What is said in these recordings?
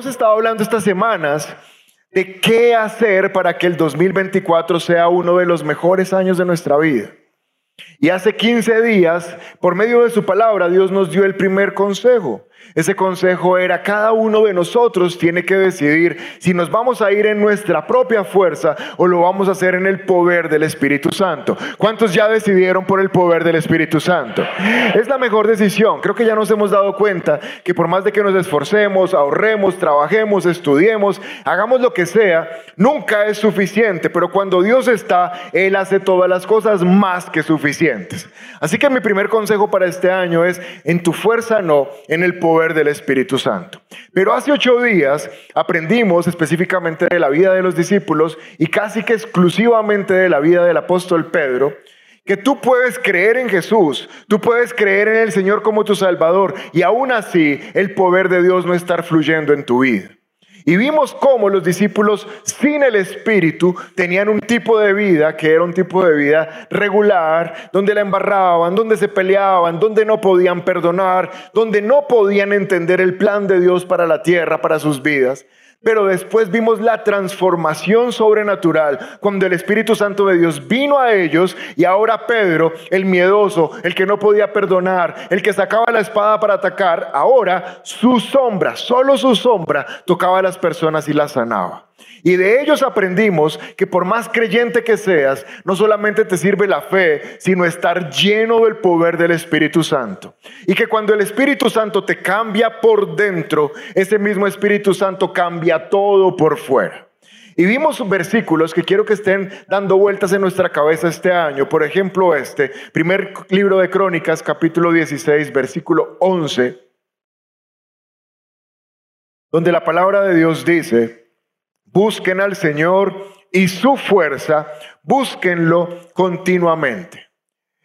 hemos estado hablando estas semanas de qué hacer para que el 2024 sea uno de los mejores años de nuestra vida. Y hace 15 días, por medio de su palabra, Dios nos dio el primer consejo. Ese consejo era, cada uno de nosotros tiene que decidir si nos vamos a ir en nuestra propia fuerza o lo vamos a hacer en el poder del Espíritu Santo. ¿Cuántos ya decidieron por el poder del Espíritu Santo? Es la mejor decisión. Creo que ya nos hemos dado cuenta que por más de que nos esforcemos, ahorremos, trabajemos, estudiemos, hagamos lo que sea, nunca es suficiente. Pero cuando Dios está, Él hace todas las cosas más que suficientes. Así que mi primer consejo para este año es, en tu fuerza no, en el poder del Espíritu Santo. Pero hace ocho días aprendimos específicamente de la vida de los discípulos y casi que exclusivamente de la vida del apóstol Pedro, que tú puedes creer en Jesús, tú puedes creer en el Señor como tu Salvador y aún así el poder de Dios no estar fluyendo en tu vida. Y vimos cómo los discípulos sin el Espíritu tenían un tipo de vida que era un tipo de vida regular, donde la embarraban, donde se peleaban, donde no podían perdonar, donde no podían entender el plan de Dios para la tierra, para sus vidas. Pero después vimos la transformación sobrenatural cuando el Espíritu Santo de Dios vino a ellos y ahora Pedro, el miedoso, el que no podía perdonar, el que sacaba la espada para atacar, ahora su sombra, solo su sombra, tocaba a las personas y las sanaba. Y de ellos aprendimos que por más creyente que seas, no solamente te sirve la fe, sino estar lleno del poder del Espíritu Santo. Y que cuando el Espíritu Santo te cambia por dentro, ese mismo Espíritu Santo cambia todo por fuera. Y vimos versículos que quiero que estén dando vueltas en nuestra cabeza este año. Por ejemplo, este, primer libro de Crónicas, capítulo 16, versículo 11, donde la palabra de Dios dice, Busquen al Señor y su fuerza, búsquenlo continuamente.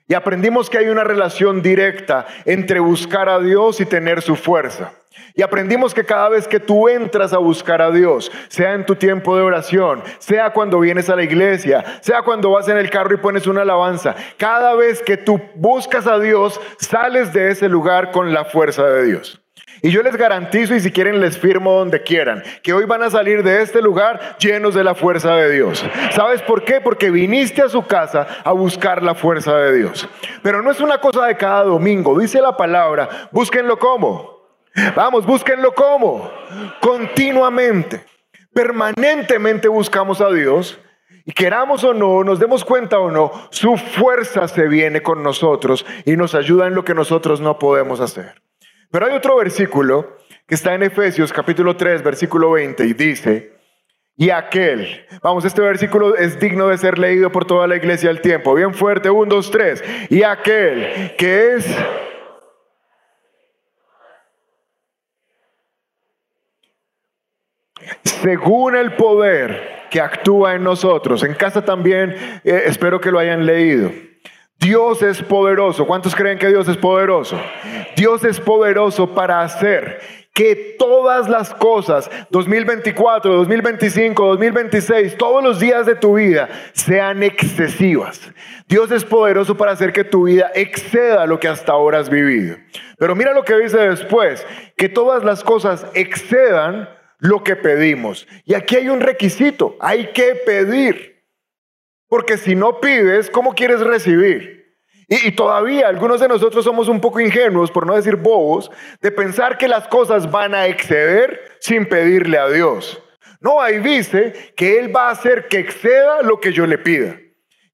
Y aprendimos que hay una relación directa entre buscar a Dios y tener su fuerza. Y aprendimos que cada vez que tú entras a buscar a Dios, sea en tu tiempo de oración, sea cuando vienes a la iglesia, sea cuando vas en el carro y pones una alabanza, cada vez que tú buscas a Dios, sales de ese lugar con la fuerza de Dios. Y yo les garantizo, y si quieren les firmo donde quieran, que hoy van a salir de este lugar llenos de la fuerza de Dios. ¿Sabes por qué? Porque viniste a su casa a buscar la fuerza de Dios. Pero no es una cosa de cada domingo, dice la palabra, búsquenlo como. Vamos, búsquenlo como. Continuamente, permanentemente buscamos a Dios. Y queramos o no, nos demos cuenta o no, su fuerza se viene con nosotros y nos ayuda en lo que nosotros no podemos hacer. Pero hay otro versículo que está en Efesios capítulo 3, versículo 20 y dice, y aquel, vamos, este versículo es digno de ser leído por toda la iglesia del tiempo, bien fuerte, 1, 2, 3, y aquel que es... Según el poder que actúa en nosotros, en casa también eh, espero que lo hayan leído. Dios es poderoso. ¿Cuántos creen que Dios es poderoso? Dios es poderoso para hacer que todas las cosas, 2024, 2025, 2026, todos los días de tu vida sean excesivas. Dios es poderoso para hacer que tu vida exceda lo que hasta ahora has vivido. Pero mira lo que dice después, que todas las cosas excedan lo que pedimos. Y aquí hay un requisito, hay que pedir. Porque si no pides, ¿cómo quieres recibir? Y, todavía algunos de nosotros somos un poco ingenuos, por no decir bobos, de pensar que las cosas van a exceder sin pedirle a Dios. No, ahí dice que Él va a hacer que exceda lo que yo le pida.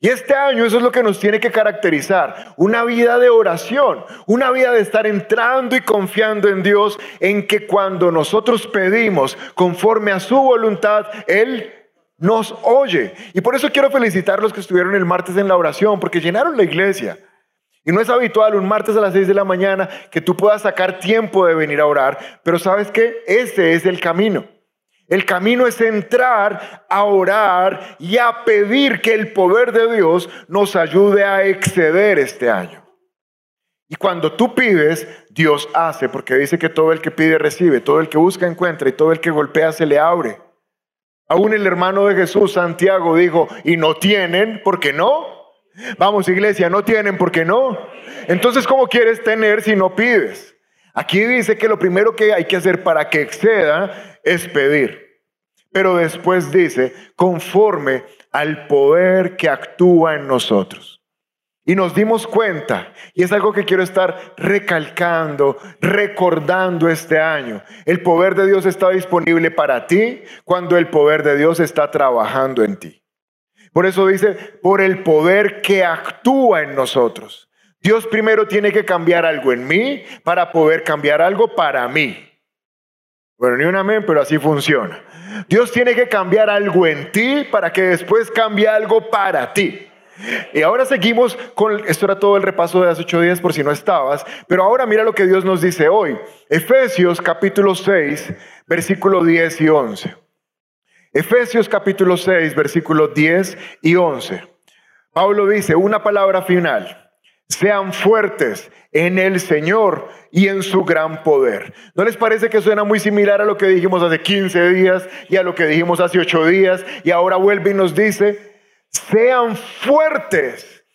Y este año eso es lo que nos tiene que caracterizar, una vida de oración, una vida de estar entrando y confiando en Dios, en que cuando nosotros pedimos conforme a su voluntad, Él nos oye. Y por eso quiero felicitar a los que estuvieron el martes en la oración, porque llenaron la iglesia. Y no es habitual un martes a las 6 de la mañana que tú puedas sacar tiempo de venir a orar, pero sabes que ese es el camino. El camino es entrar a orar y a pedir que el poder de Dios nos ayude a exceder este año. Y cuando tú pides, Dios hace, porque dice que todo el que pide recibe, todo el que busca encuentra y todo el que golpea se le abre. Aún el hermano de Jesús, Santiago, dijo, y no tienen, ¿por qué no? Vamos, iglesia, no tienen, ¿por qué no? Entonces, ¿cómo quieres tener si no pides? Aquí dice que lo primero que hay que hacer para que exceda es pedir. Pero después dice, conforme al poder que actúa en nosotros. Y nos dimos cuenta, y es algo que quiero estar recalcando, recordando este año. El poder de Dios está disponible para ti cuando el poder de Dios está trabajando en ti. Por eso dice, por el poder que actúa en nosotros. Dios primero tiene que cambiar algo en mí para poder cambiar algo para mí. Bueno, ni un amén, pero así funciona. Dios tiene que cambiar algo en ti para que después cambie algo para ti. Y ahora seguimos con, esto era todo el repaso de hace ocho días por si no estabas, pero ahora mira lo que Dios nos dice hoy. Efesios capítulo 6, versículo 10 y 11. Efesios capítulo 6, versículos 10 y 11. Pablo dice una palabra final. Sean fuertes en el Señor y en su gran poder. ¿No les parece que suena muy similar a lo que dijimos hace 15 días y a lo que dijimos hace 8 días? Y ahora vuelve y nos dice, sean fuertes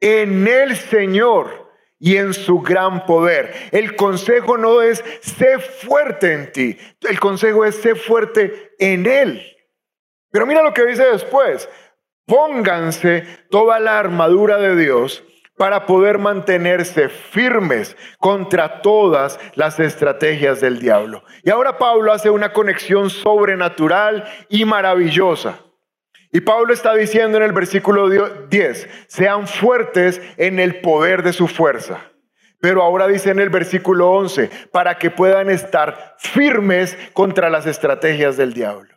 en el Señor y en su gran poder. El consejo no es sé fuerte en ti, el consejo es sé fuerte en Él. Pero mira lo que dice después, pónganse toda la armadura de Dios para poder mantenerse firmes contra todas las estrategias del diablo. Y ahora Pablo hace una conexión sobrenatural y maravillosa. Y Pablo está diciendo en el versículo 10, sean fuertes en el poder de su fuerza. Pero ahora dice en el versículo 11, para que puedan estar firmes contra las estrategias del diablo.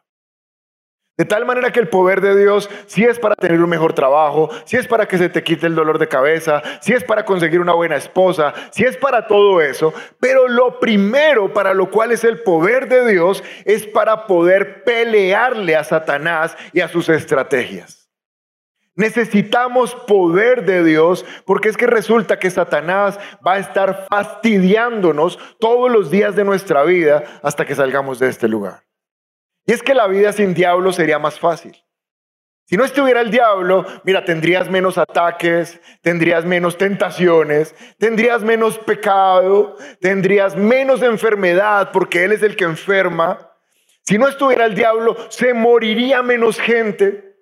De tal manera que el poder de Dios, si es para tener un mejor trabajo, si es para que se te quite el dolor de cabeza, si es para conseguir una buena esposa, si es para todo eso, pero lo primero para lo cual es el poder de Dios es para poder pelearle a Satanás y a sus estrategias. Necesitamos poder de Dios porque es que resulta que Satanás va a estar fastidiándonos todos los días de nuestra vida hasta que salgamos de este lugar. Y es que la vida sin diablo sería más fácil. Si no estuviera el diablo, mira, tendrías menos ataques, tendrías menos tentaciones, tendrías menos pecado, tendrías menos enfermedad, porque Él es el que enferma. Si no estuviera el diablo, se moriría menos gente,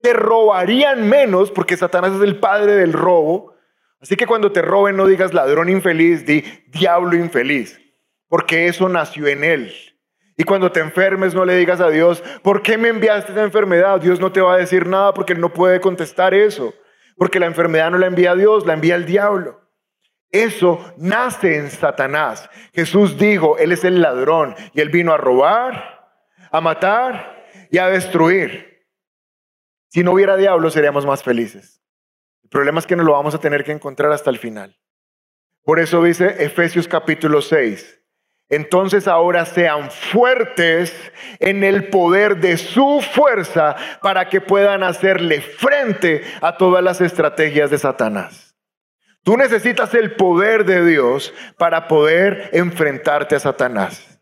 te robarían menos, porque Satanás es el padre del robo. Así que cuando te roben no digas ladrón infeliz, di diablo infeliz, porque eso nació en Él. Y cuando te enfermes no le digas a Dios, ¿por qué me enviaste esa enfermedad? Dios no te va a decir nada porque Él no puede contestar eso. Porque la enfermedad no la envía Dios, la envía el diablo. Eso nace en Satanás. Jesús dijo, Él es el ladrón y Él vino a robar, a matar y a destruir. Si no hubiera diablo seríamos más felices. El problema es que no lo vamos a tener que encontrar hasta el final. Por eso dice Efesios capítulo 6 entonces ahora sean fuertes en el poder de su fuerza para que puedan hacerle frente a todas las estrategias de Satanás. Tú necesitas el poder de Dios para poder enfrentarte a Satanás.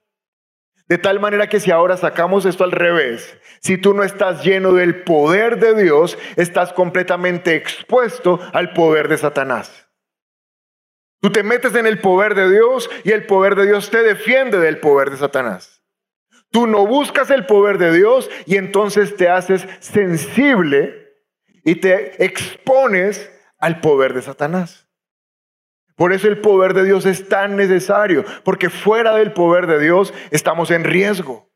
De tal manera que si ahora sacamos esto al revés, si tú no estás lleno del poder de Dios, estás completamente expuesto al poder de Satanás. Tú te metes en el poder de Dios y el poder de Dios te defiende del poder de Satanás. Tú no buscas el poder de Dios y entonces te haces sensible y te expones al poder de Satanás. Por eso el poder de Dios es tan necesario, porque fuera del poder de Dios estamos en riesgo.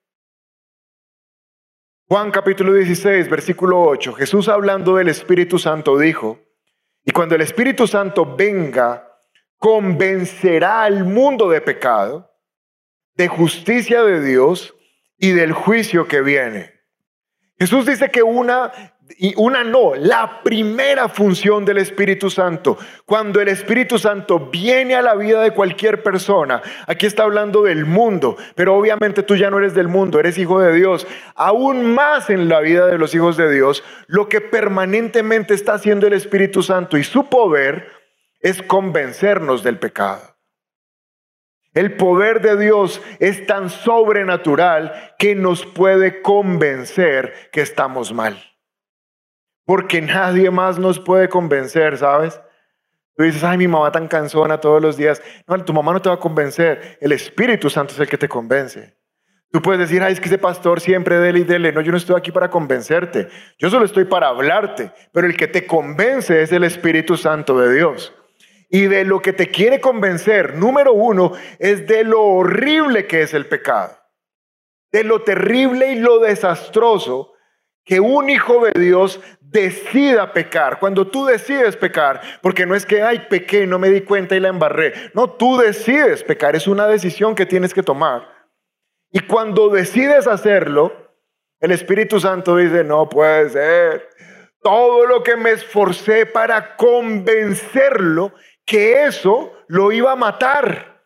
Juan capítulo 16, versículo 8, Jesús hablando del Espíritu Santo dijo, y cuando el Espíritu Santo venga, convencerá al mundo de pecado, de justicia de Dios y del juicio que viene. Jesús dice que una y una no, la primera función del Espíritu Santo, cuando el Espíritu Santo viene a la vida de cualquier persona, aquí está hablando del mundo, pero obviamente tú ya no eres del mundo, eres hijo de Dios, aún más en la vida de los hijos de Dios, lo que permanentemente está haciendo el Espíritu Santo y su poder es convencernos del pecado. El poder de Dios es tan sobrenatural que nos puede convencer que estamos mal. Porque nadie más nos puede convencer, ¿sabes? Tú dices, ay, mi mamá tan cansona todos los días. No, tu mamá no te va a convencer. El Espíritu Santo es el que te convence. Tú puedes decir, ay, es que ese pastor siempre dele y dele. No, yo no estoy aquí para convencerte. Yo solo estoy para hablarte. Pero el que te convence es el Espíritu Santo de Dios. Y de lo que te quiere convencer, número uno, es de lo horrible que es el pecado. De lo terrible y lo desastroso que un hijo de Dios decida pecar. Cuando tú decides pecar, porque no es que, ay, pequé, no me di cuenta y la embarré. No, tú decides pecar, es una decisión que tienes que tomar. Y cuando decides hacerlo, el Espíritu Santo dice, no puede ser. Todo lo que me esforcé para convencerlo que eso lo iba a matar.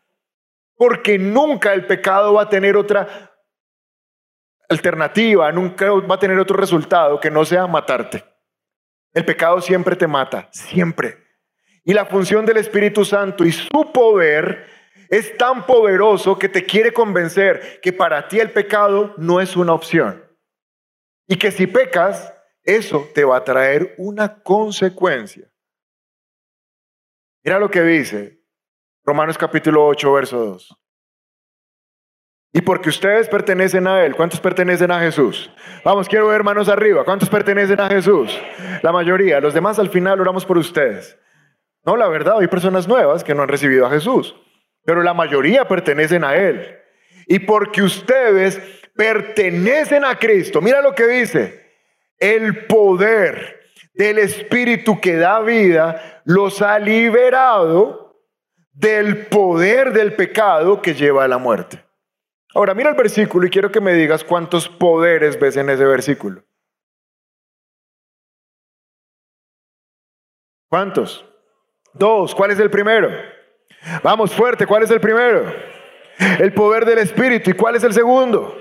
Porque nunca el pecado va a tener otra alternativa, nunca va a tener otro resultado que no sea matarte. El pecado siempre te mata, siempre. Y la función del Espíritu Santo y su poder es tan poderoso que te quiere convencer que para ti el pecado no es una opción. Y que si pecas, eso te va a traer una consecuencia. Mira lo que dice Romanos capítulo 8, verso 2. Y porque ustedes pertenecen a Él, ¿cuántos pertenecen a Jesús? Vamos, quiero ver manos arriba. ¿Cuántos pertenecen a Jesús? La mayoría. Los demás al final oramos por ustedes. No, la verdad, hay personas nuevas que no han recibido a Jesús pero la mayoría pertenecen a Él. Y porque ustedes pertenecen a Cristo, mira lo que dice, el poder del Espíritu que da vida los ha liberado del poder del pecado que lleva a la muerte. Ahora mira el versículo y quiero que me digas cuántos poderes ves en ese versículo. ¿Cuántos? Dos. ¿Cuál es el primero? Vamos fuerte, ¿cuál es el primero? El poder del Espíritu. ¿Y cuál es el segundo?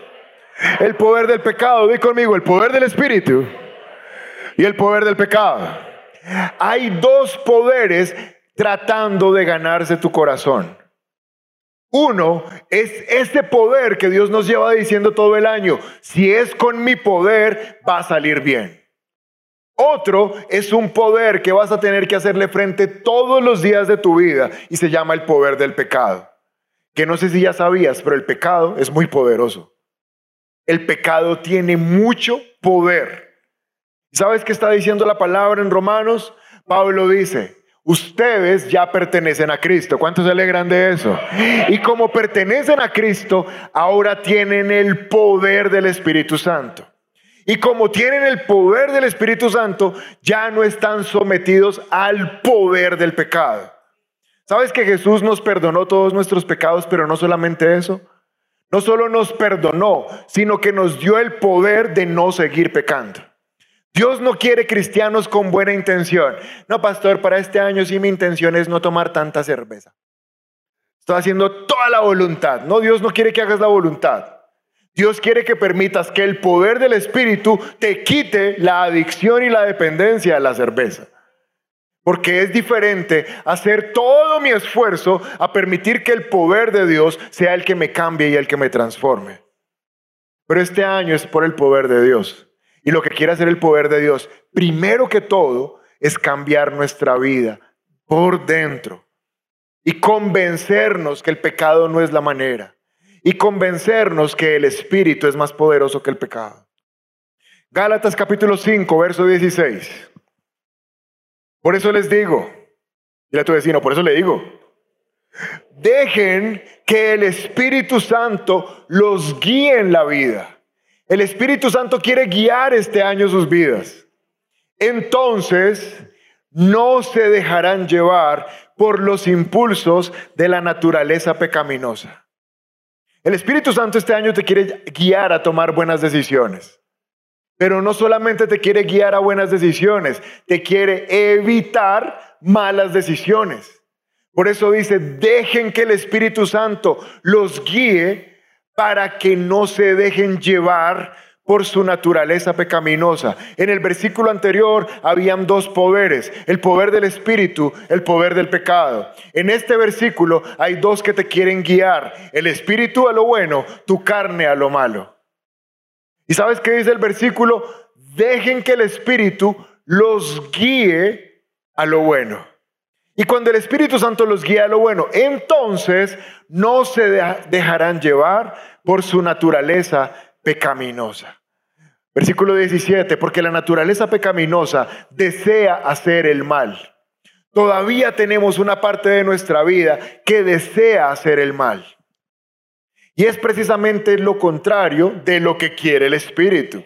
El poder del pecado. Di conmigo, el poder del Espíritu y el poder del pecado. Hay dos poderes tratando de ganarse tu corazón. Uno es ese poder que Dios nos lleva diciendo todo el año, si es con mi poder, va a salir bien. Otro es un poder que vas a tener que hacerle frente todos los días de tu vida y se llama el poder del pecado. Que no sé si ya sabías, pero el pecado es muy poderoso. El pecado tiene mucho poder. ¿Sabes qué está diciendo la palabra en Romanos? Pablo dice, ustedes ya pertenecen a Cristo. ¿Cuántos se alegran de eso? Y como pertenecen a Cristo, ahora tienen el poder del Espíritu Santo. Y como tienen el poder del Espíritu Santo, ya no están sometidos al poder del pecado. ¿Sabes que Jesús nos perdonó todos nuestros pecados, pero no solamente eso? No solo nos perdonó, sino que nos dio el poder de no seguir pecando. Dios no quiere cristianos con buena intención. No, pastor, para este año sí mi intención es no tomar tanta cerveza. Estoy haciendo toda la voluntad. No, Dios no quiere que hagas la voluntad. Dios quiere que permitas que el poder del Espíritu te quite la adicción y la dependencia a la cerveza. Porque es diferente hacer todo mi esfuerzo a permitir que el poder de Dios sea el que me cambie y el que me transforme. Pero este año es por el poder de Dios. Y lo que quiere hacer el poder de Dios, primero que todo, es cambiar nuestra vida por dentro y convencernos que el pecado no es la manera y convencernos que el Espíritu es más poderoso que el pecado. Gálatas capítulo 5, verso 16. Por eso les digo, dile a tu vecino, por eso le digo, dejen que el Espíritu Santo los guíe en la vida. El Espíritu Santo quiere guiar este año sus vidas. Entonces, no se dejarán llevar por los impulsos de la naturaleza pecaminosa. El Espíritu Santo este año te quiere guiar a tomar buenas decisiones. Pero no solamente te quiere guiar a buenas decisiones, te quiere evitar malas decisiones. Por eso dice, dejen que el Espíritu Santo los guíe para que no se dejen llevar por su naturaleza pecaminosa. En el versículo anterior habían dos poderes, el poder del espíritu, el poder del pecado. En este versículo hay dos que te quieren guiar, el espíritu a lo bueno, tu carne a lo malo. ¿Y sabes qué dice el versículo? Dejen que el espíritu los guíe a lo bueno. Y cuando el Espíritu Santo los guía a lo bueno, entonces no se dejarán llevar por su naturaleza pecaminosa. Versículo 17, porque la naturaleza pecaminosa desea hacer el mal. Todavía tenemos una parte de nuestra vida que desea hacer el mal. Y es precisamente lo contrario de lo que quiere el Espíritu.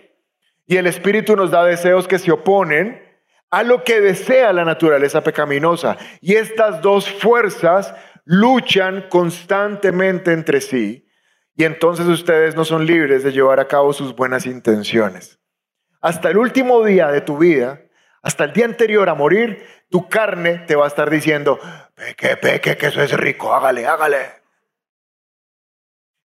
Y el Espíritu nos da deseos que se oponen a lo que desea la naturaleza pecaminosa. Y estas dos fuerzas luchan constantemente entre sí. Y entonces ustedes no son libres de llevar a cabo sus buenas intenciones. Hasta el último día de tu vida, hasta el día anterior a morir, tu carne te va a estar diciendo, peque, peque, que eso es rico, hágale, hágale.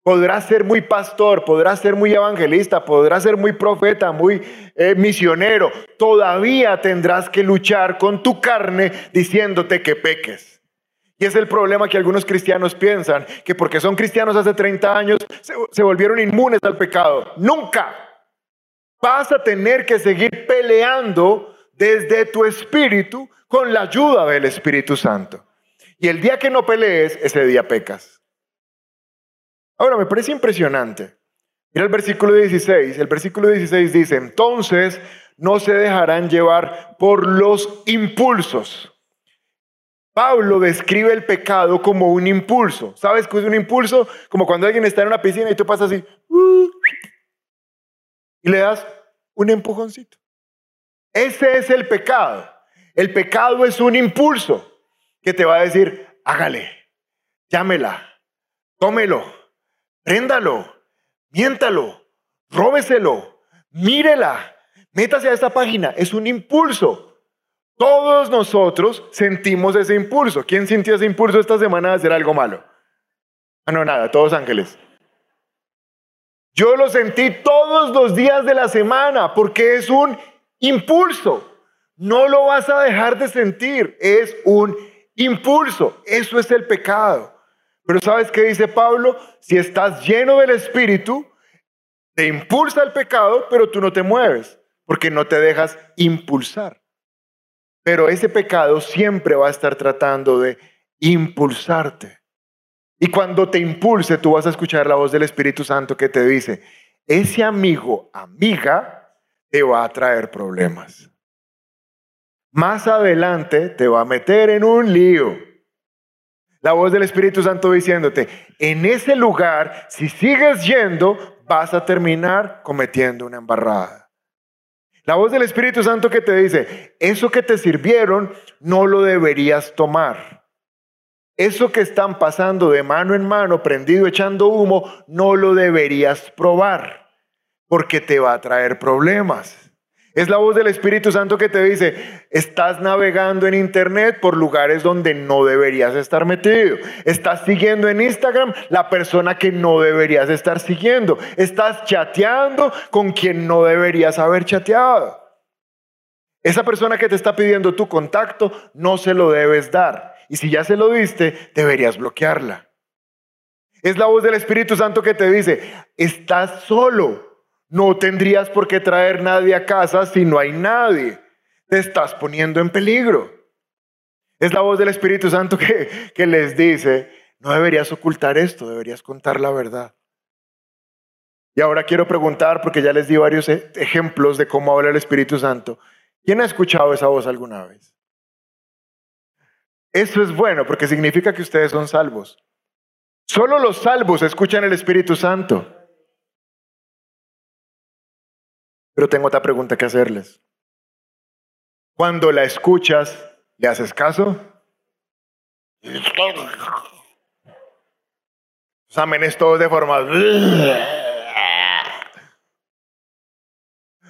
Podrás ser muy pastor, podrás ser muy evangelista, podrás ser muy profeta, muy eh, misionero. Todavía tendrás que luchar con tu carne diciéndote que peques. Y es el problema que algunos cristianos piensan, que porque son cristianos hace 30 años se, se volvieron inmunes al pecado. Nunca. Vas a tener que seguir peleando desde tu espíritu con la ayuda del Espíritu Santo. Y el día que no pelees, ese día pecas. Ahora, me parece impresionante. Mira el versículo 16. El versículo 16 dice, entonces no se dejarán llevar por los impulsos. Pablo describe el pecado como un impulso. ¿Sabes qué es un impulso? Como cuando alguien está en una piscina y tú pasas así y le das un empujoncito. Ese es el pecado. El pecado es un impulso que te va a decir, hágale, llámela, tómelo, Préndalo, miéntalo, róbeselo, mírela, métase a esta página. Es un impulso. Todos nosotros sentimos ese impulso. ¿Quién sintió ese impulso esta semana de hacer algo malo? Ah, no, nada, todos ángeles. Yo lo sentí todos los días de la semana porque es un impulso. No lo vas a dejar de sentir. Es un impulso. Eso es el pecado. Pero ¿sabes qué dice Pablo? Si estás lleno del Espíritu, te impulsa el pecado, pero tú no te mueves, porque no te dejas impulsar. Pero ese pecado siempre va a estar tratando de impulsarte. Y cuando te impulse, tú vas a escuchar la voz del Espíritu Santo que te dice, ese amigo, amiga, te va a traer problemas. Más adelante te va a meter en un lío la voz del Espíritu Santo diciéndote, en ese lugar, si sigues yendo, vas a terminar cometiendo una embarrada. La voz del Espíritu Santo que te dice, eso que te sirvieron, no lo deberías tomar. Eso que están pasando de mano en mano, prendido, echando humo, no lo deberías probar, porque te va a traer problemas. Es la voz del Espíritu Santo que te dice, estás navegando en Internet por lugares donde no deberías estar metido. Estás siguiendo en Instagram la persona que no deberías estar siguiendo. Estás chateando con quien no deberías haber chateado. Esa persona que te está pidiendo tu contacto no se lo debes dar. Y si ya se lo diste, deberías bloquearla. Es la voz del Espíritu Santo que te dice, estás solo. No tendrías por qué traer nadie a casa si no hay nadie. Te estás poniendo en peligro. Es la voz del Espíritu Santo que, que les dice, no deberías ocultar esto, deberías contar la verdad. Y ahora quiero preguntar, porque ya les di varios e, ejemplos de cómo habla el Espíritu Santo. ¿Quién ha escuchado esa voz alguna vez? Eso es bueno porque significa que ustedes son salvos. Solo los salvos escuchan el Espíritu Santo. Pero tengo otra pregunta que hacerles. Cuando la escuchas, ¿le haces caso? Los todos de forma...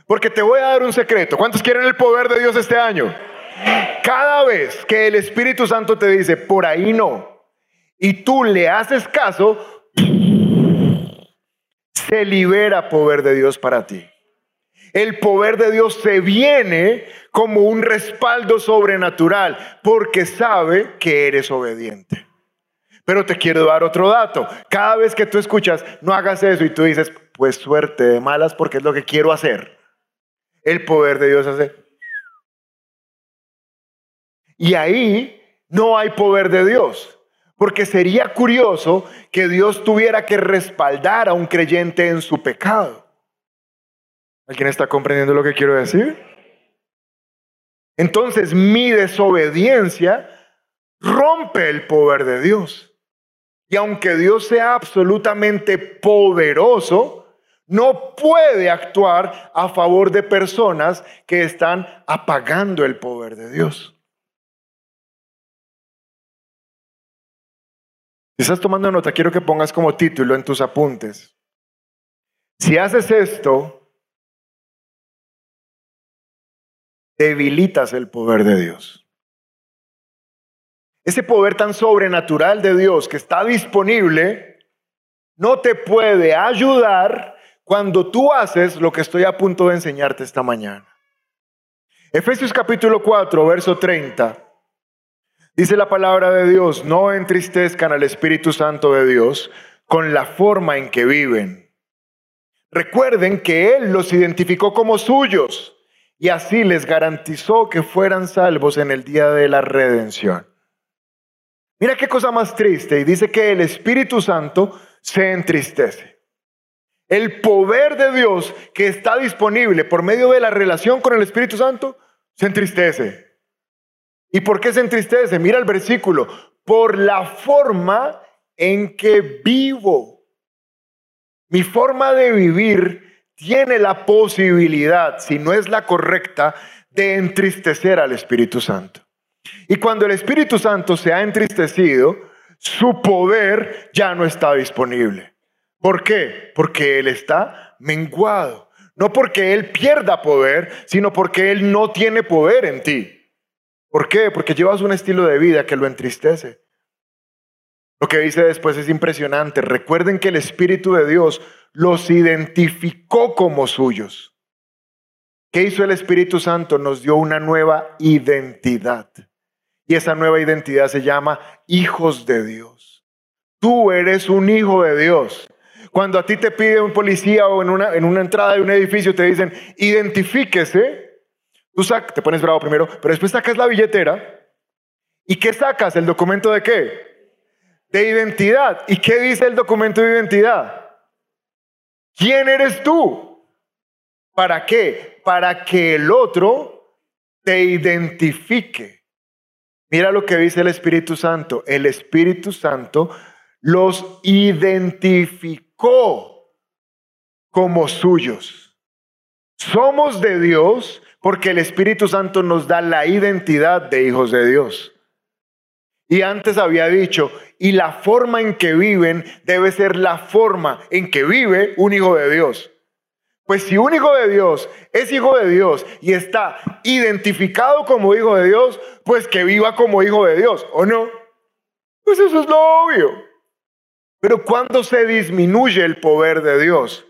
Porque te voy a dar un secreto. ¿Cuántos quieren el poder de Dios este año? Cada vez que el Espíritu Santo te dice, por ahí no, y tú le haces caso, se libera poder de Dios para ti el poder de Dios se viene como un respaldo sobrenatural porque sabe que eres obediente. Pero te quiero dar otro dato. Cada vez que tú escuchas, no hagas eso y tú dices, pues suerte de malas porque es lo que quiero hacer. El poder de Dios hace. Y ahí no hay poder de Dios. Porque sería curioso que Dios tuviera que respaldar a un creyente en su pecado. ¿Alguien está comprendiendo lo que quiero decir? Entonces mi desobediencia rompe el poder de Dios. Y aunque Dios sea absolutamente poderoso, no puede actuar a favor de personas que están apagando el poder de Dios. Si estás tomando nota, quiero que pongas como título en tus apuntes. Si haces esto, debilitas el poder de Dios. Ese poder tan sobrenatural de Dios que está disponible no te puede ayudar cuando tú haces lo que estoy a punto de enseñarte esta mañana. Efesios capítulo 4, verso 30. Dice la palabra de Dios, no entristezcan al Espíritu Santo de Dios con la forma en que viven. Recuerden que Él los identificó como suyos y así les garantizó que fueran salvos en el día de la redención. Mira qué cosa más triste y dice que el Espíritu Santo se entristece. El poder de Dios que está disponible por medio de la relación con el Espíritu Santo se entristece. ¿Y por qué se entristece? Mira el versículo. Por la forma en que vivo. Mi forma de vivir tiene la posibilidad, si no es la correcta, de entristecer al Espíritu Santo. Y cuando el Espíritu Santo se ha entristecido, su poder ya no está disponible. ¿Por qué? Porque Él está menguado. No porque Él pierda poder, sino porque Él no tiene poder en ti. ¿Por qué? Porque llevas un estilo de vida que lo entristece. Lo que dice después es impresionante. Recuerden que el Espíritu de Dios los identificó como suyos. ¿Qué hizo el Espíritu Santo? Nos dio una nueva identidad. Y esa nueva identidad se llama hijos de Dios. Tú eres un hijo de Dios. Cuando a ti te pide un policía o en una, en una entrada de un edificio te dicen, identifíquese, tú sacas, te pones bravo primero, pero después sacas la billetera. ¿Y qué sacas? ¿El documento de qué? De identidad. ¿Y qué dice el documento de identidad? ¿Quién eres tú? ¿Para qué? Para que el otro te identifique. Mira lo que dice el Espíritu Santo. El Espíritu Santo los identifica como suyos. Somos de Dios porque el Espíritu Santo nos da la identidad de hijos de Dios. Y antes había dicho, y la forma en que viven debe ser la forma en que vive un hijo de Dios. Pues si un hijo de Dios es hijo de Dios y está identificado como hijo de Dios, pues que viva como hijo de Dios, ¿o no? Pues eso es lo obvio. Pero cuando se disminuye el poder de Dios,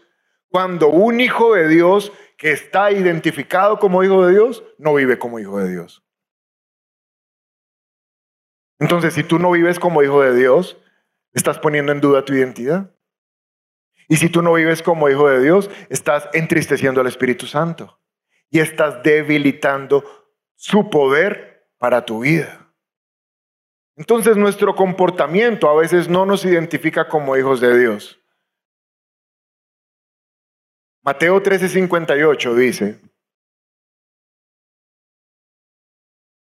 cuando un hijo de Dios que está identificado como hijo de Dios, no vive como hijo de Dios. Entonces, si tú no vives como hijo de Dios, estás poniendo en duda tu identidad. Y si tú no vives como hijo de Dios, estás entristeciendo al Espíritu Santo y estás debilitando su poder para tu vida. Entonces nuestro comportamiento a veces no nos identifica como hijos de Dios. Mateo 13:58 dice,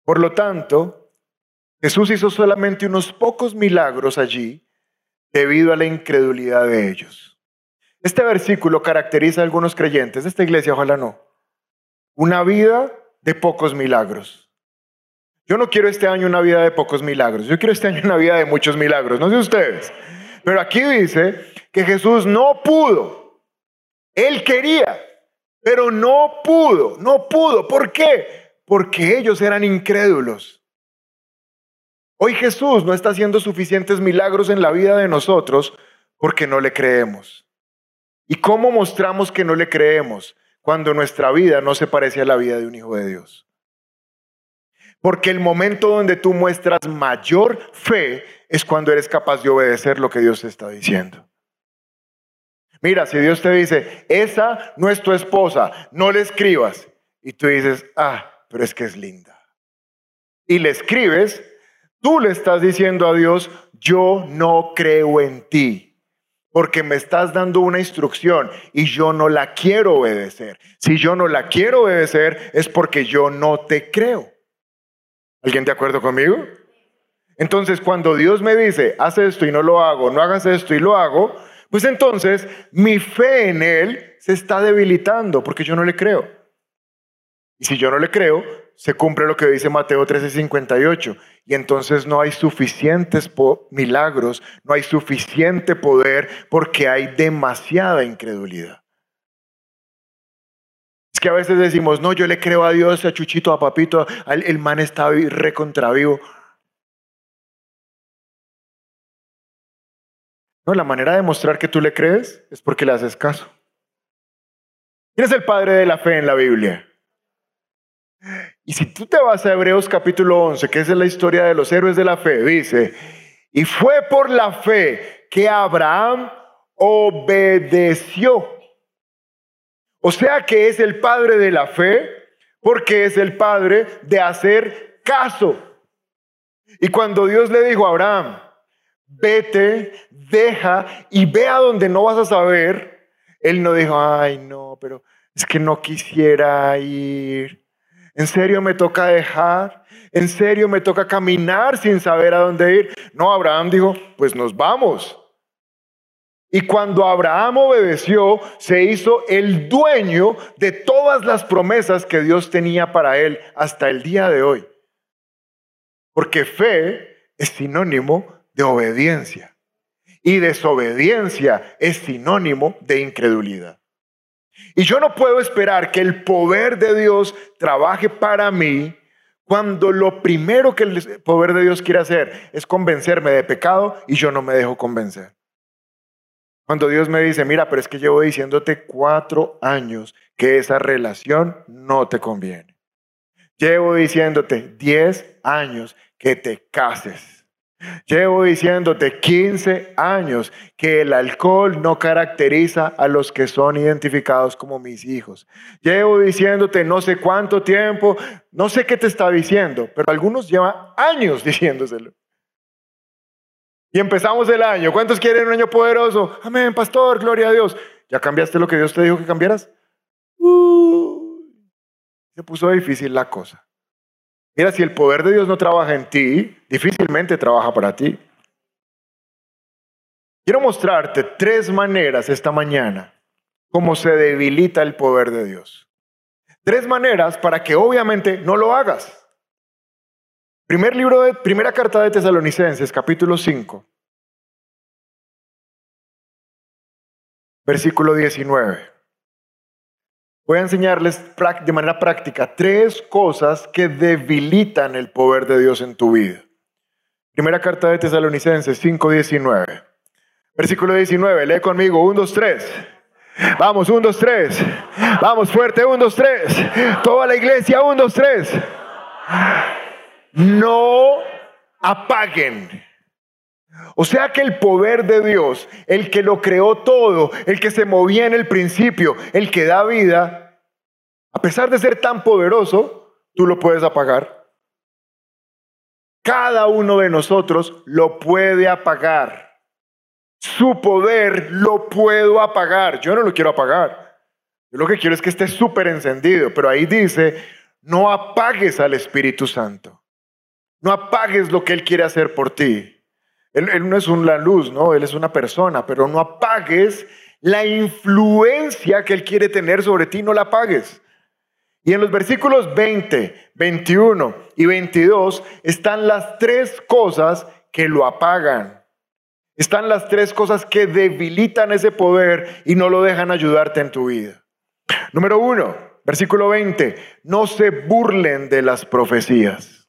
por lo tanto, Jesús hizo solamente unos pocos milagros allí debido a la incredulidad de ellos. Este versículo caracteriza a algunos creyentes de esta iglesia, ojalá no. Una vida de pocos milagros. Yo no quiero este año una vida de pocos milagros, yo quiero este año una vida de muchos milagros, no sé ustedes. Pero aquí dice que Jesús no pudo. Él quería, pero no pudo, no pudo. ¿Por qué? Porque ellos eran incrédulos. Hoy Jesús no está haciendo suficientes milagros en la vida de nosotros porque no le creemos. ¿Y cómo mostramos que no le creemos? Cuando nuestra vida no se parece a la vida de un hijo de Dios. Porque el momento donde tú muestras mayor fe es cuando eres capaz de obedecer lo que Dios te está diciendo. Mira, si Dios te dice, esa no es tu esposa, no le escribas. Y tú dices, ah, pero es que es linda. Y le escribes, Tú le estás diciendo a Dios, yo no creo en ti, porque me estás dando una instrucción y yo no la quiero obedecer. Si yo no la quiero obedecer es porque yo no te creo. ¿Alguien de acuerdo conmigo? Entonces, cuando Dios me dice, haz esto y no lo hago, no hagas esto y lo hago, pues entonces mi fe en Él se está debilitando porque yo no le creo. Y si yo no le creo, se cumple lo que dice Mateo 13:58. Y entonces no hay suficientes milagros, no hay suficiente poder porque hay demasiada incredulidad. Es que a veces decimos, no, yo le creo a Dios, a Chuchito, a Papito, el man está recontravivo. No, la manera de mostrar que tú le crees es porque le haces caso. ¿Quién es el padre de la fe en la Biblia? Y si tú te vas a Hebreos capítulo 11, que es la historia de los héroes de la fe, dice, y fue por la fe que Abraham obedeció. O sea que es el padre de la fe porque es el padre de hacer caso. Y cuando Dios le dijo a Abraham, vete, deja y ve a donde no vas a saber, él no dijo, ay no, pero es que no quisiera ir. ¿En serio me toca dejar? ¿En serio me toca caminar sin saber a dónde ir? No, Abraham dijo, pues nos vamos. Y cuando Abraham obedeció, se hizo el dueño de todas las promesas que Dios tenía para él hasta el día de hoy. Porque fe es sinónimo de obediencia. Y desobediencia es sinónimo de incredulidad. Y yo no puedo esperar que el poder de Dios trabaje para mí cuando lo primero que el poder de Dios quiere hacer es convencerme de pecado y yo no me dejo convencer. Cuando Dios me dice, mira, pero es que llevo diciéndote cuatro años que esa relación no te conviene. Llevo diciéndote diez años que te cases. Llevo diciéndote 15 años que el alcohol no caracteriza a los que son identificados como mis hijos. Llevo diciéndote no sé cuánto tiempo, no sé qué te está diciendo, pero algunos llevan años diciéndoselo. Y empezamos el año. ¿Cuántos quieren un año poderoso? Amén, pastor, gloria a Dios. ¿Ya cambiaste lo que Dios te dijo que cambiaras? se puso difícil la cosa. Mira, si el poder de Dios no trabaja en ti, difícilmente trabaja para ti. Quiero mostrarte tres maneras esta mañana cómo se debilita el poder de Dios. Tres maneras para que obviamente no lo hagas. Primer libro primera carta de Tesalonicenses, capítulo 5, versículo 19. Voy a enseñarles de manera práctica tres cosas que debilitan el poder de Dios en tu vida. Primera carta de Tesalonicenses 5:19. Versículo 19, lee conmigo, 1, 2, 3. Vamos, 1, 2, 3. Vamos fuerte, 1, 2, 3. Toda la iglesia, 1, 2, 3. No apaguen o sea que el poder de Dios, el que lo creó todo, el que se movía en el principio, el que da vida, a pesar de ser tan poderoso, tú lo puedes apagar. Cada uno de nosotros lo puede apagar. Su poder lo puedo apagar. Yo no lo quiero apagar. Yo lo que quiero es que esté súper encendido. Pero ahí dice, no apagues al Espíritu Santo. No apagues lo que Él quiere hacer por ti. Él, no es una luz, ¿no? Él es una persona, pero no apagues la influencia que Él quiere tener sobre ti, no la apagues. Y en los versículos 20, 21 y 22 están las tres cosas que lo apagan. Están las tres cosas que debilitan ese poder y no lo dejan ayudarte en tu vida. Número uno, versículo 20, no se burlen de las profecías.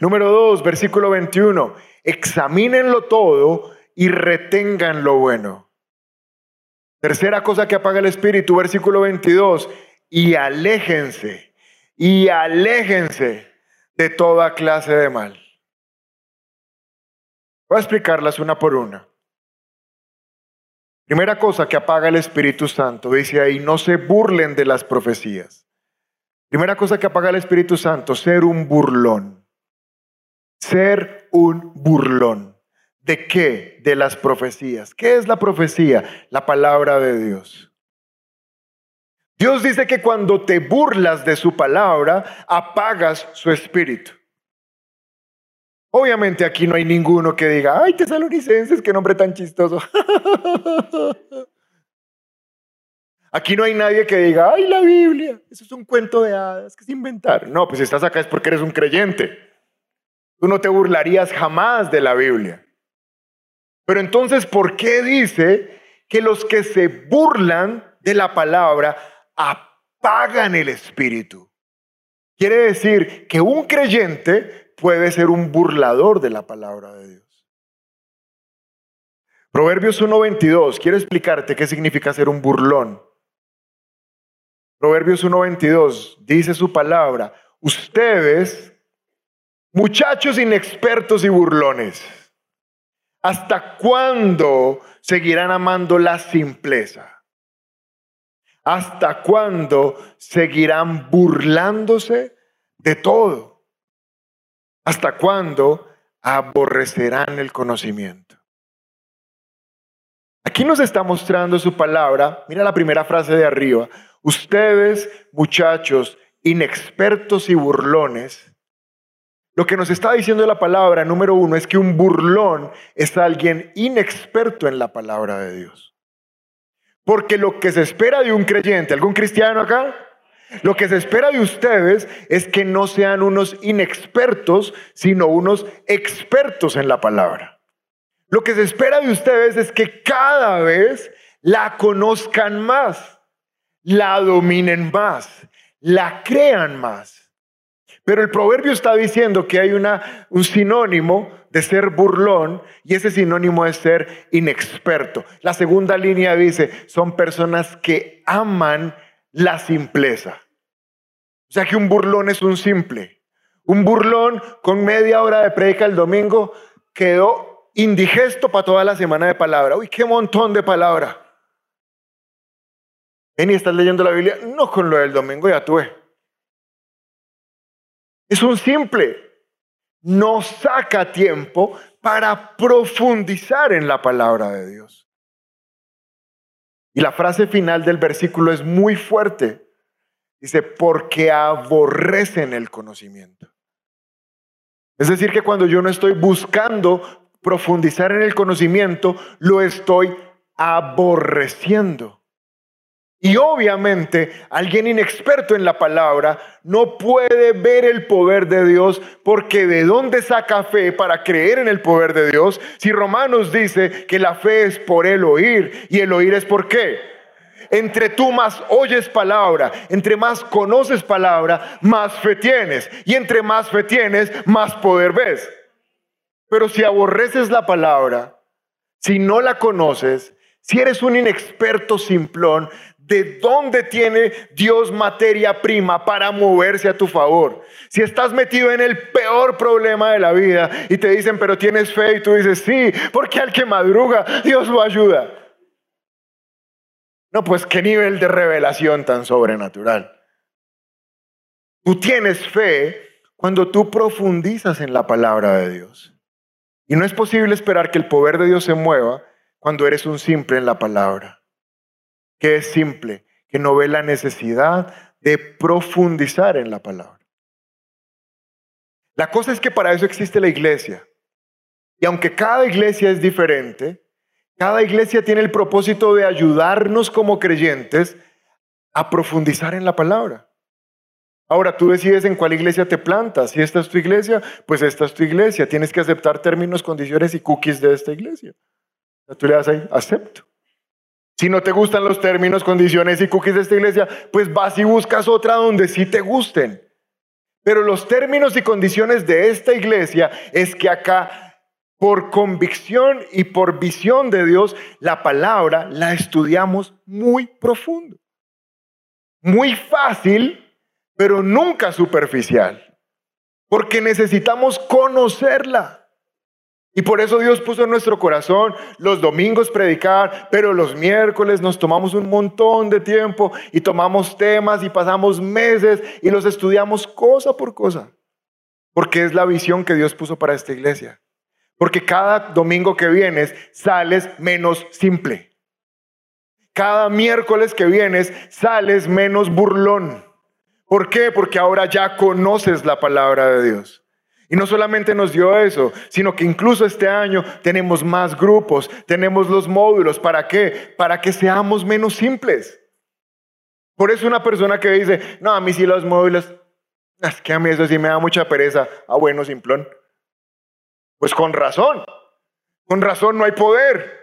Número dos, versículo 21, examínenlo todo y retengan lo bueno. Tercera cosa que apaga el espíritu, versículo 22, y aléjense, y aléjense de toda clase de mal. Voy a explicarlas una por una. Primera cosa que apaga el Espíritu Santo, dice ahí, no se burlen de las profecías. Primera cosa que apaga el Espíritu Santo, ser un burlón. Ser un burlón. ¿De qué? De las profecías. ¿Qué es la profecía? La palabra de Dios. Dios dice que cuando te burlas de su palabra, apagas su espíritu. Obviamente aquí no hay ninguno que diga, ay, tesalonicenses, qué nombre tan chistoso. Aquí no hay nadie que diga, ay, la Biblia, eso es un cuento de hadas, que es inventar. No, pues si estás acá es porque eres un creyente. Tú no te burlarías jamás de la Biblia. Pero entonces, ¿por qué dice que los que se burlan de la palabra apagan el espíritu? Quiere decir que un creyente puede ser un burlador de la palabra de Dios. Proverbios 1.22 quiero explicarte qué significa ser un burlón. Proverbios 1.22 dice su palabra, ustedes, muchachos inexpertos y burlones, ¿hasta cuándo seguirán amando la simpleza? ¿Hasta cuándo seguirán burlándose de todo? ¿Hasta cuándo aborrecerán el conocimiento? Aquí nos está mostrando su palabra, mira la primera frase de arriba, Ustedes, muchachos, inexpertos y burlones, lo que nos está diciendo la palabra número uno es que un burlón es alguien inexperto en la palabra de Dios. Porque lo que se espera de un creyente, algún cristiano acá, lo que se espera de ustedes es que no sean unos inexpertos, sino unos expertos en la palabra. Lo que se espera de ustedes es que cada vez la conozcan más la dominen más, la crean más. Pero el proverbio está diciendo que hay un sinónimo de ser burlón y ese sinónimo es ser inexperto. La segunda línea dice, son personas que aman la simpleza. O sea que un burlón es un simple. Un burlón con media hora de predica el domingo quedó indigesto para toda la semana de palabra. Uy, qué montón de palabra. Ven y estás leyendo la Biblia, no con lo del domingo, ya tuve. Es un simple. No saca tiempo para profundizar en la palabra de Dios. Y la frase final del versículo es muy fuerte. Dice, porque aborrecen el conocimiento. Es decir, que cuando yo no estoy buscando profundizar en el conocimiento, lo estoy aborreciendo. Y obviamente alguien inexperto en la palabra no puede ver el poder de Dios porque de dónde saca fe para creer en el poder de Dios si Romanos dice que la fe es por el oír y el oír es por qué. Entre tú más oyes palabra, entre más conoces palabra, más fe tienes. Y entre más fe tienes, más poder ves. Pero si aborreces la palabra, si no la conoces, si eres un inexperto simplón, ¿De dónde tiene Dios materia prima para moverse a tu favor? Si estás metido en el peor problema de la vida y te dicen, pero tienes fe y tú dices, sí, porque al que madruga, Dios lo ayuda. No, pues qué nivel de revelación tan sobrenatural. Tú tienes fe cuando tú profundizas en la palabra de Dios. Y no es posible esperar que el poder de Dios se mueva cuando eres un simple en la palabra que es simple, que no ve la necesidad de profundizar en la palabra. La cosa es que para eso existe la iglesia. Y aunque cada iglesia es diferente, cada iglesia tiene el propósito de ayudarnos como creyentes a profundizar en la palabra. Ahora tú decides en cuál iglesia te plantas. Si esta es tu iglesia, pues esta es tu iglesia. Tienes que aceptar términos, condiciones y cookies de esta iglesia. Tú le das ahí, acepto. Si no te gustan los términos, condiciones y cookies de esta iglesia, pues vas y buscas otra donde sí te gusten. Pero los términos y condiciones de esta iglesia es que acá, por convicción y por visión de Dios, la palabra la estudiamos muy profundo. Muy fácil, pero nunca superficial. Porque necesitamos conocerla. Y por eso Dios puso en nuestro corazón los domingos predicar, pero los miércoles nos tomamos un montón de tiempo y tomamos temas y pasamos meses y los estudiamos cosa por cosa. Porque es la visión que Dios puso para esta iglesia. Porque cada domingo que vienes sales menos simple. Cada miércoles que vienes sales menos burlón. ¿Por qué? Porque ahora ya conoces la palabra de Dios. Y no solamente nos dio eso, sino que incluso este año tenemos más grupos, tenemos los módulos. ¿Para qué? Para que seamos menos simples. Por eso una persona que dice, no, a mí sí los módulos, es que a mí eso sí me da mucha pereza. Ah, bueno, simplón. Pues con razón. Con razón no hay poder.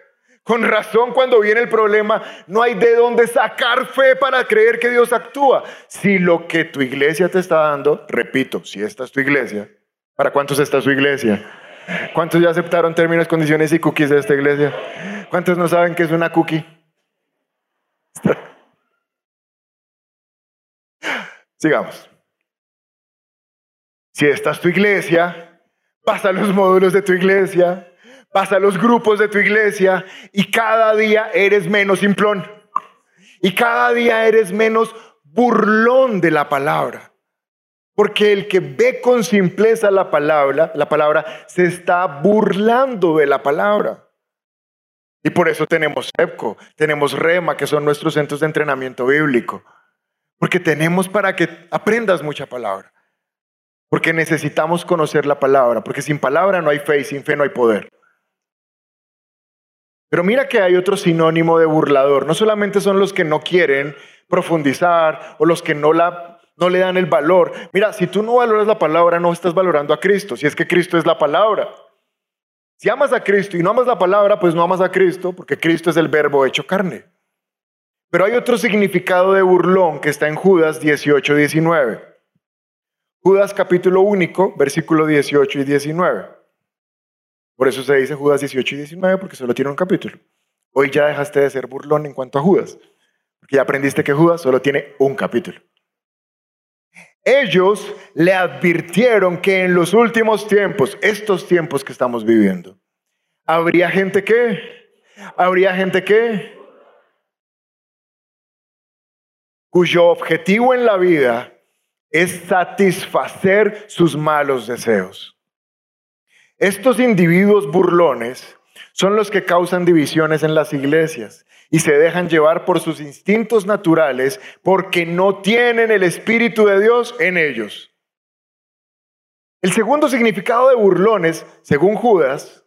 Con razón cuando viene el problema no hay de dónde sacar fe para creer que Dios actúa. Si lo que tu iglesia te está dando, repito, si esta es tu iglesia, ¿para cuántos está su iglesia? ¿Cuántos ya aceptaron términos, condiciones y cookies de esta iglesia? ¿Cuántos no saben que es una cookie? Sigamos. Si esta es tu iglesia, pasa los módulos de tu iglesia, pasa los grupos de tu iglesia y cada día eres menos simplón. Y cada día eres menos burlón de la palabra. Porque el que ve con simpleza la palabra, la palabra se está burlando de la palabra. Y por eso tenemos EPCO, tenemos REMA, que son nuestros centros de entrenamiento bíblico. Porque tenemos para que aprendas mucha palabra. Porque necesitamos conocer la palabra, porque sin palabra no hay fe y sin fe no hay poder. Pero mira que hay otro sinónimo de burlador. No solamente son los que no quieren profundizar o los que no, la, no le dan el valor. Mira, si tú no valoras la palabra, no estás valorando a Cristo, si es que Cristo es la palabra. Si amas a Cristo y no amas la palabra, pues no amas a Cristo, porque Cristo es el verbo hecho carne. Pero hay otro significado de burlón que está en Judas 18, 19. Judas capítulo único, versículo 18 y 19. Por eso se dice Judas 18 y 19, porque solo tiene un capítulo. Hoy ya dejaste de ser burlón en cuanto a Judas, porque ya aprendiste que Judas solo tiene un capítulo. Ellos le advirtieron que en los últimos tiempos, estos tiempos que estamos viviendo, habría gente que, habría gente que, cuyo objetivo en la vida es satisfacer sus malos deseos. Estos individuos burlones son los que causan divisiones en las iglesias y se dejan llevar por sus instintos naturales porque no tienen el Espíritu de Dios en ellos. El segundo significado de burlones, según Judas,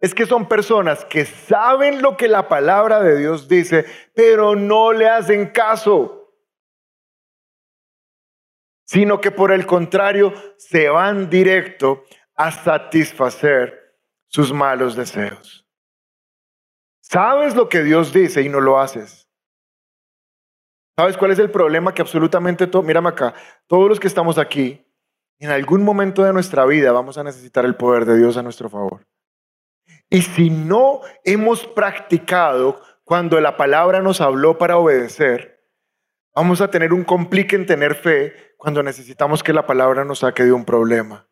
es que son personas que saben lo que la palabra de Dios dice, pero no le hacen caso sino que por el contrario se van directo a satisfacer sus malos deseos. Sabes lo que Dios dice y no lo haces. ¿Sabes cuál es el problema? Que absolutamente todo, mírame acá, todos los que estamos aquí, en algún momento de nuestra vida vamos a necesitar el poder de Dios a nuestro favor. Y si no hemos practicado cuando la palabra nos habló para obedecer, vamos a tener un complique en tener fe cuando necesitamos que la palabra nos saque de un problema.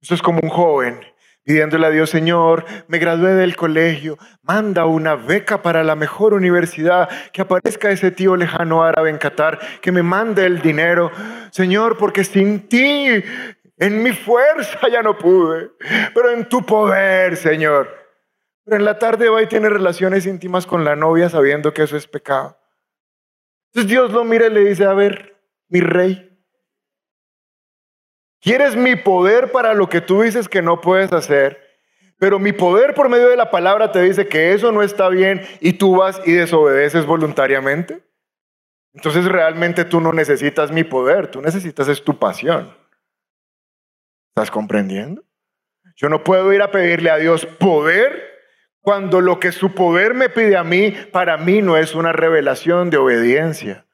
Eso es como un joven pidiéndole a Dios, Señor, me gradué del colegio, manda una beca para la mejor universidad, que aparezca ese tío lejano árabe en Qatar, que me mande el dinero, Señor, porque sin ti, en mi fuerza ya no pude, pero en tu poder, Señor. Pero en la tarde va y tiene relaciones íntimas con la novia sabiendo que eso es pecado. Entonces Dios lo mira y le dice, a ver, mi rey, Quieres mi poder para lo que tú dices que no puedes hacer, pero mi poder por medio de la palabra te dice que eso no está bien y tú vas y desobedeces voluntariamente. Entonces realmente tú no necesitas mi poder, tú necesitas es tu pasión. ¿Estás comprendiendo? Yo no puedo ir a pedirle a Dios poder cuando lo que su poder me pide a mí, para mí no es una revelación de obediencia.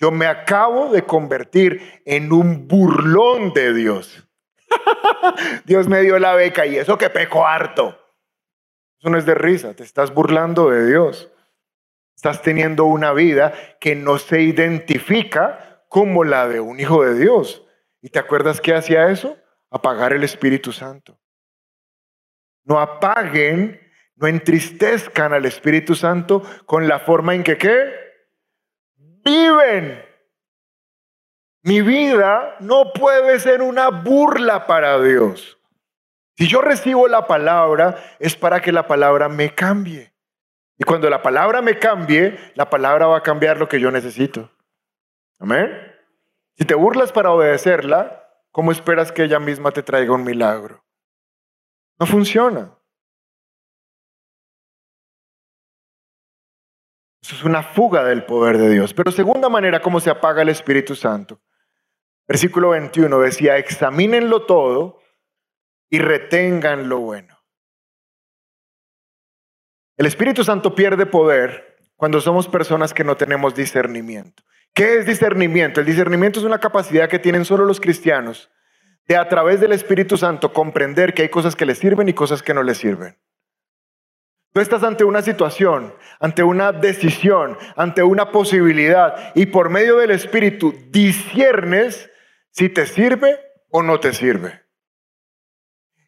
Yo me acabo de convertir en un burlón de Dios. Dios me dio la beca y eso que peco harto. Eso no es de risa, te estás burlando de Dios. Estás teniendo una vida que no se identifica como la de un hijo de Dios. ¿Y te acuerdas qué hacía eso? Apagar el Espíritu Santo. No apaguen, no entristezcan al Espíritu Santo con la forma en que qué? Viven. Mi vida no puede ser una burla para Dios. Si yo recibo la palabra, es para que la palabra me cambie. Y cuando la palabra me cambie, la palabra va a cambiar lo que yo necesito. Amén. Si te burlas para obedecerla, ¿cómo esperas que ella misma te traiga un milagro? No funciona. Es una fuga del poder de Dios. Pero segunda manera, ¿cómo se apaga el Espíritu Santo? Versículo 21 decía, examínenlo todo y retengan lo bueno. El Espíritu Santo pierde poder cuando somos personas que no tenemos discernimiento. ¿Qué es discernimiento? El discernimiento es una capacidad que tienen solo los cristianos de a través del Espíritu Santo comprender que hay cosas que les sirven y cosas que no les sirven. Tú estás ante una situación, ante una decisión, ante una posibilidad y por medio del Espíritu disiernes si te sirve o no te sirve.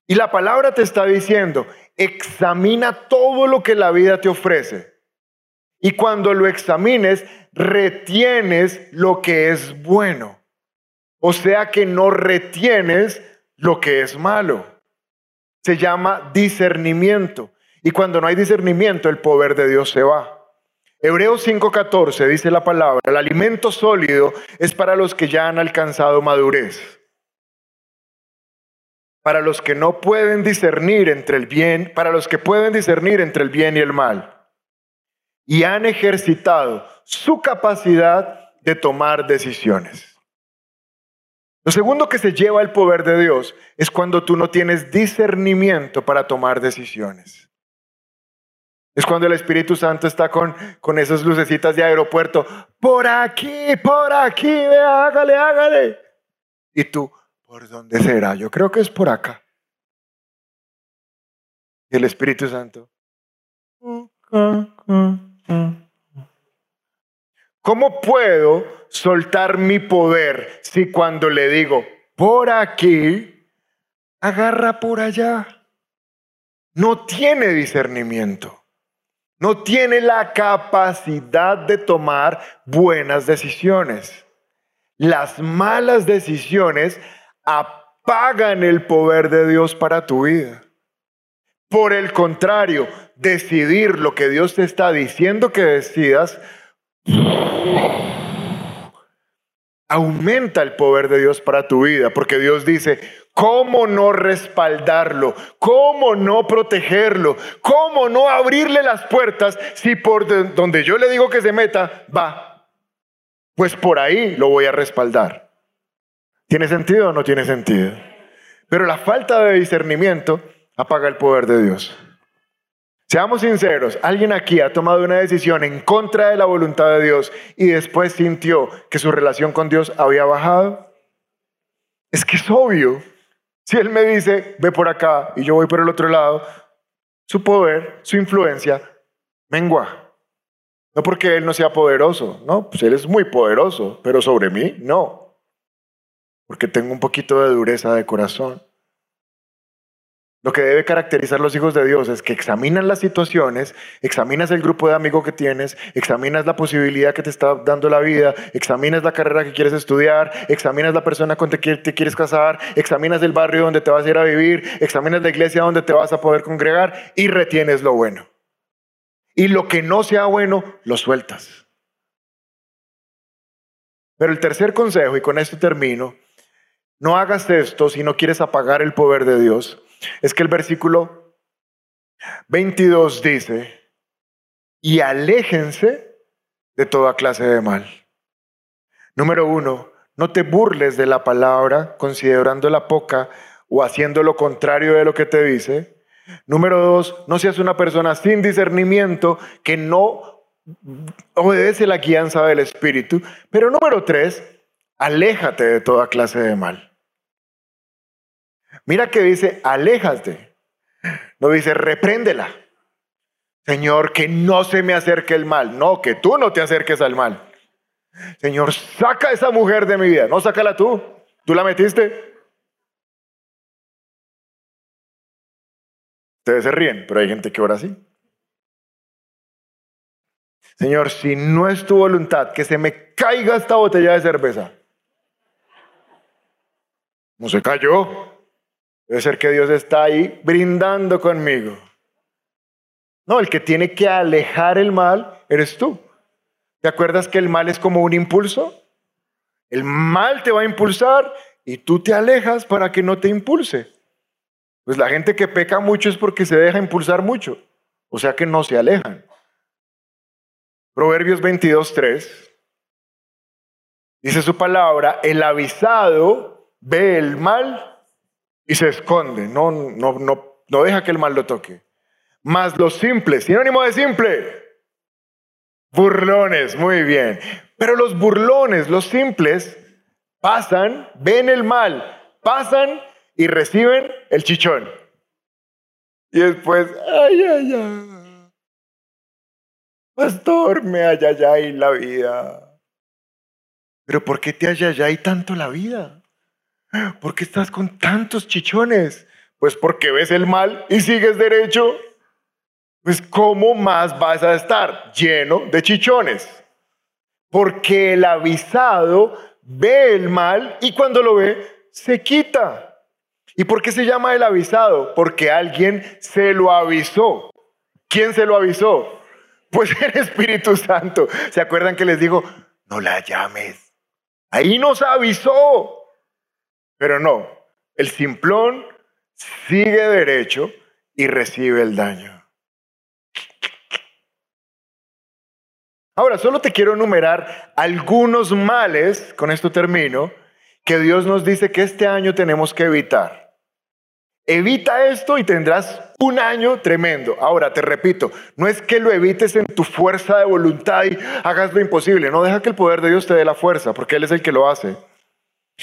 Y la palabra te está diciendo, examina todo lo que la vida te ofrece. Y cuando lo examines, retienes lo que es bueno. O sea que no retienes lo que es malo. Se llama discernimiento. Y cuando no hay discernimiento, el poder de Dios se va. Hebreos 5:14 dice la palabra, el alimento sólido es para los que ya han alcanzado madurez, para los que no pueden discernir entre el bien, para los que pueden discernir entre el bien y el mal, y han ejercitado su capacidad de tomar decisiones. Lo segundo que se lleva el poder de Dios es cuando tú no tienes discernimiento para tomar decisiones. Es cuando el Espíritu Santo está con, con esas lucecitas de aeropuerto. Por aquí, por aquí, ve, hágale, hágale. Y tú, ¿por dónde será? Yo creo que es por acá. Y el Espíritu Santo. ¿Cómo puedo soltar mi poder si cuando le digo por aquí, agarra por allá? No tiene discernimiento no tiene la capacidad de tomar buenas decisiones. Las malas decisiones apagan el poder de Dios para tu vida. Por el contrario, decidir lo que Dios te está diciendo que decidas aumenta el poder de Dios para tu vida, porque Dios dice, ¿Cómo no respaldarlo? ¿Cómo no protegerlo? ¿Cómo no abrirle las puertas si por donde yo le digo que se meta, va? Pues por ahí lo voy a respaldar. ¿Tiene sentido o no tiene sentido? Pero la falta de discernimiento apaga el poder de Dios. Seamos sinceros, alguien aquí ha tomado una decisión en contra de la voluntad de Dios y después sintió que su relación con Dios había bajado. Es que es obvio. Si Él me dice, ve por acá y yo voy por el otro lado, su poder, su influencia, mengua. No porque Él no sea poderoso, no, pues Él es muy poderoso, pero sobre mí no. Porque tengo un poquito de dureza de corazón. Lo que debe caracterizar los hijos de Dios es que examinan las situaciones, examinas el grupo de amigos que tienes, examinas la posibilidad que te está dando la vida, examinas la carrera que quieres estudiar, examinas la persona con que te quieres casar, examinas el barrio donde te vas a ir a vivir, examinas la iglesia donde te vas a poder congregar y retienes lo bueno. Y lo que no sea bueno, lo sueltas. Pero el tercer consejo, y con esto termino, no hagas esto si no quieres apagar el poder de Dios es que el versículo 22 dice, y aléjense de toda clase de mal. Número uno, no te burles de la palabra considerándola poca o haciendo lo contrario de lo que te dice. Número dos, no seas una persona sin discernimiento que no obedece la guianza del Espíritu. Pero número tres, aléjate de toda clase de mal. Mira que dice, aléjate. No dice, repréndela. Señor, que no se me acerque el mal. No, que tú no te acerques al mal. Señor, saca a esa mujer de mi vida. No, sácala tú. ¿Tú la metiste? Ustedes se ríen, pero hay gente que ora así. Señor, si no es tu voluntad que se me caiga esta botella de cerveza, No se cayó. Debe ser que Dios está ahí brindando conmigo. No, el que tiene que alejar el mal eres tú. ¿Te acuerdas que el mal es como un impulso? El mal te va a impulsar y tú te alejas para que no te impulse. Pues la gente que peca mucho es porque se deja impulsar mucho, o sea que no se alejan. Proverbios 22.3 dice su palabra, el avisado ve el mal y se esconde, no, no, no, no deja que el mal lo toque. Más los simples, sinónimo de simple, burlones, muy bien. Pero los burlones, los simples, pasan, ven el mal, pasan y reciben el chichón. Y después, ay, ay, ay. Pastor, me ay la vida. Pero ¿por qué te ay tanto la vida? ¿Por qué estás con tantos chichones? Pues porque ves el mal y sigues derecho. Pues ¿cómo más vas a estar lleno de chichones? Porque el avisado ve el mal y cuando lo ve, se quita. ¿Y por qué se llama el avisado? Porque alguien se lo avisó. ¿Quién se lo avisó? Pues el Espíritu Santo. ¿Se acuerdan que les digo, no la llames? Ahí nos avisó. Pero no, el simplón sigue derecho y recibe el daño. Ahora, solo te quiero enumerar algunos males, con esto termino, que Dios nos dice que este año tenemos que evitar. Evita esto y tendrás un año tremendo. Ahora, te repito, no es que lo evites en tu fuerza de voluntad y hagas lo imposible. No deja que el poder de Dios te dé la fuerza, porque Él es el que lo hace.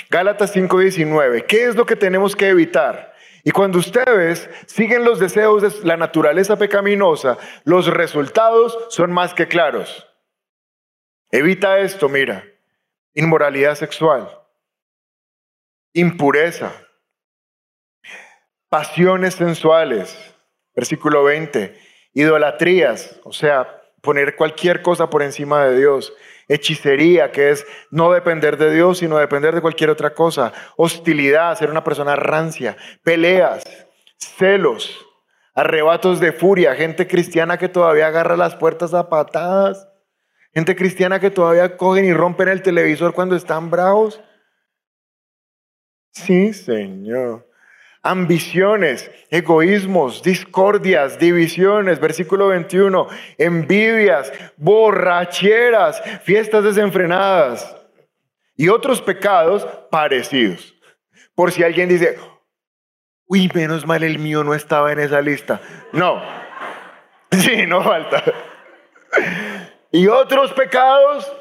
Gálatas 5:19. ¿Qué es lo que tenemos que evitar? Y cuando ustedes siguen los deseos de la naturaleza pecaminosa, los resultados son más que claros. Evita esto, mira. Inmoralidad sexual, impureza, pasiones sensuales, versículo 20, idolatrías, o sea, poner cualquier cosa por encima de Dios, hechicería, que es no depender de Dios, sino depender de cualquier otra cosa, hostilidad, ser una persona rancia, peleas, celos, arrebatos de furia, gente cristiana que todavía agarra las puertas a patadas, gente cristiana que todavía cogen y rompen el televisor cuando están bravos. Sí, Señor ambiciones, egoísmos, discordias, divisiones, versículo 21, envidias, borracheras, fiestas desenfrenadas y otros pecados parecidos. Por si alguien dice, uy, menos mal el mío no estaba en esa lista. No, sí, no falta. Y otros pecados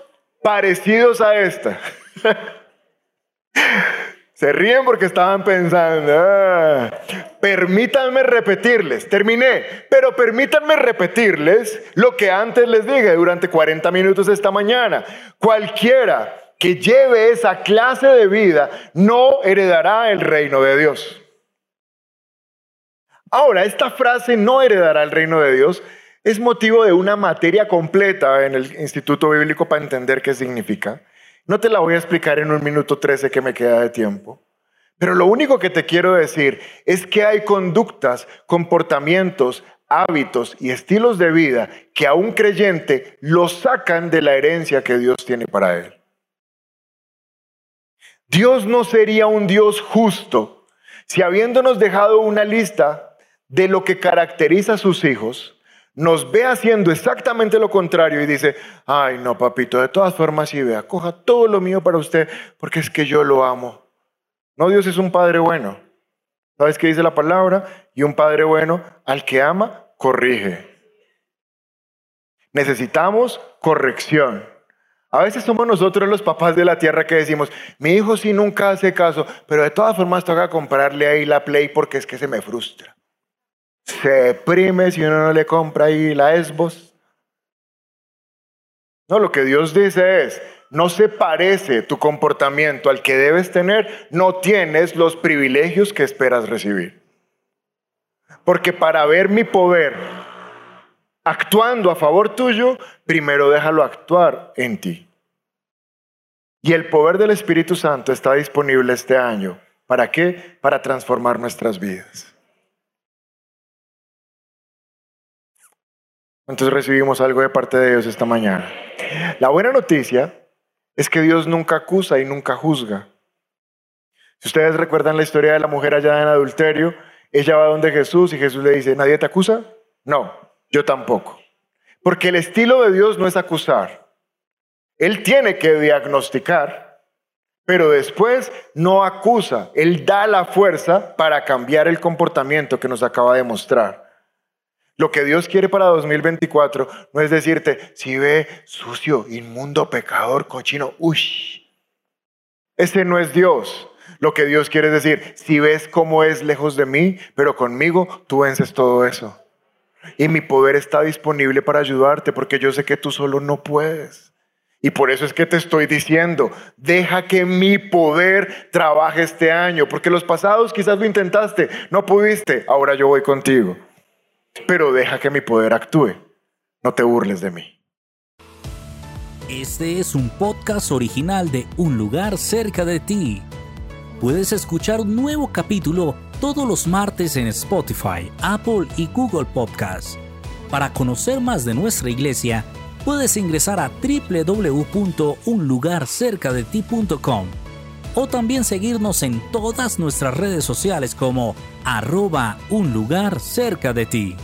parecidos a esta. Se ríen porque estaban pensando, ah, permítanme repetirles, terminé, pero permítanme repetirles lo que antes les dije durante 40 minutos esta mañana. Cualquiera que lleve esa clase de vida no heredará el reino de Dios. Ahora, esta frase no heredará el reino de Dios es motivo de una materia completa en el Instituto Bíblico para entender qué significa. No te la voy a explicar en un minuto trece que me queda de tiempo. Pero lo único que te quiero decir es que hay conductas, comportamientos, hábitos y estilos de vida que a un creyente lo sacan de la herencia que Dios tiene para él. Dios no sería un Dios justo si habiéndonos dejado una lista de lo que caracteriza a sus hijos, nos ve haciendo exactamente lo contrario y dice, ay no, papito, de todas formas, sí, vea, coja todo lo mío para usted, porque es que yo lo amo. No, Dios es un Padre bueno. ¿Sabes qué dice la palabra? Y un Padre bueno, al que ama, corrige. Necesitamos corrección. A veces somos nosotros los papás de la tierra que decimos, mi hijo sí nunca hace caso, pero de todas formas toca comprarle ahí la Play porque es que se me frustra se deprime si uno no le compra ahí la esbos. No, lo que Dios dice es, no se parece tu comportamiento al que debes tener, no tienes los privilegios que esperas recibir. Porque para ver mi poder actuando a favor tuyo, primero déjalo actuar en ti. Y el poder del Espíritu Santo está disponible este año ¿Para qué? Para transformar nuestras vidas. Entonces recibimos algo de parte de Dios esta mañana. La buena noticia es que Dios nunca acusa y nunca juzga. Si ustedes recuerdan la historia de la mujer allá en adulterio, ella va donde Jesús y Jesús le dice, ¿nadie te acusa? No, yo tampoco. Porque el estilo de Dios no es acusar. Él tiene que diagnosticar, pero después no acusa. Él da la fuerza para cambiar el comportamiento que nos acaba de mostrar. Lo que Dios quiere para 2024 no es decirte, si ve sucio, inmundo, pecador, cochino, uy. Ese no es Dios. Lo que Dios quiere decir, si ves cómo es lejos de mí, pero conmigo tú vences todo eso. Y mi poder está disponible para ayudarte porque yo sé que tú solo no puedes. Y por eso es que te estoy diciendo, deja que mi poder trabaje este año, porque los pasados quizás lo intentaste, no pudiste, ahora yo voy contigo. Pero deja que mi poder actúe, no te burles de mí. Este es un podcast original de Un lugar cerca de ti. Puedes escuchar un nuevo capítulo todos los martes en Spotify, Apple y Google Podcasts. Para conocer más de nuestra iglesia, puedes ingresar a www.unlugarcercadeti.com o también seguirnos en todas nuestras redes sociales como arroba un lugar cerca de ti.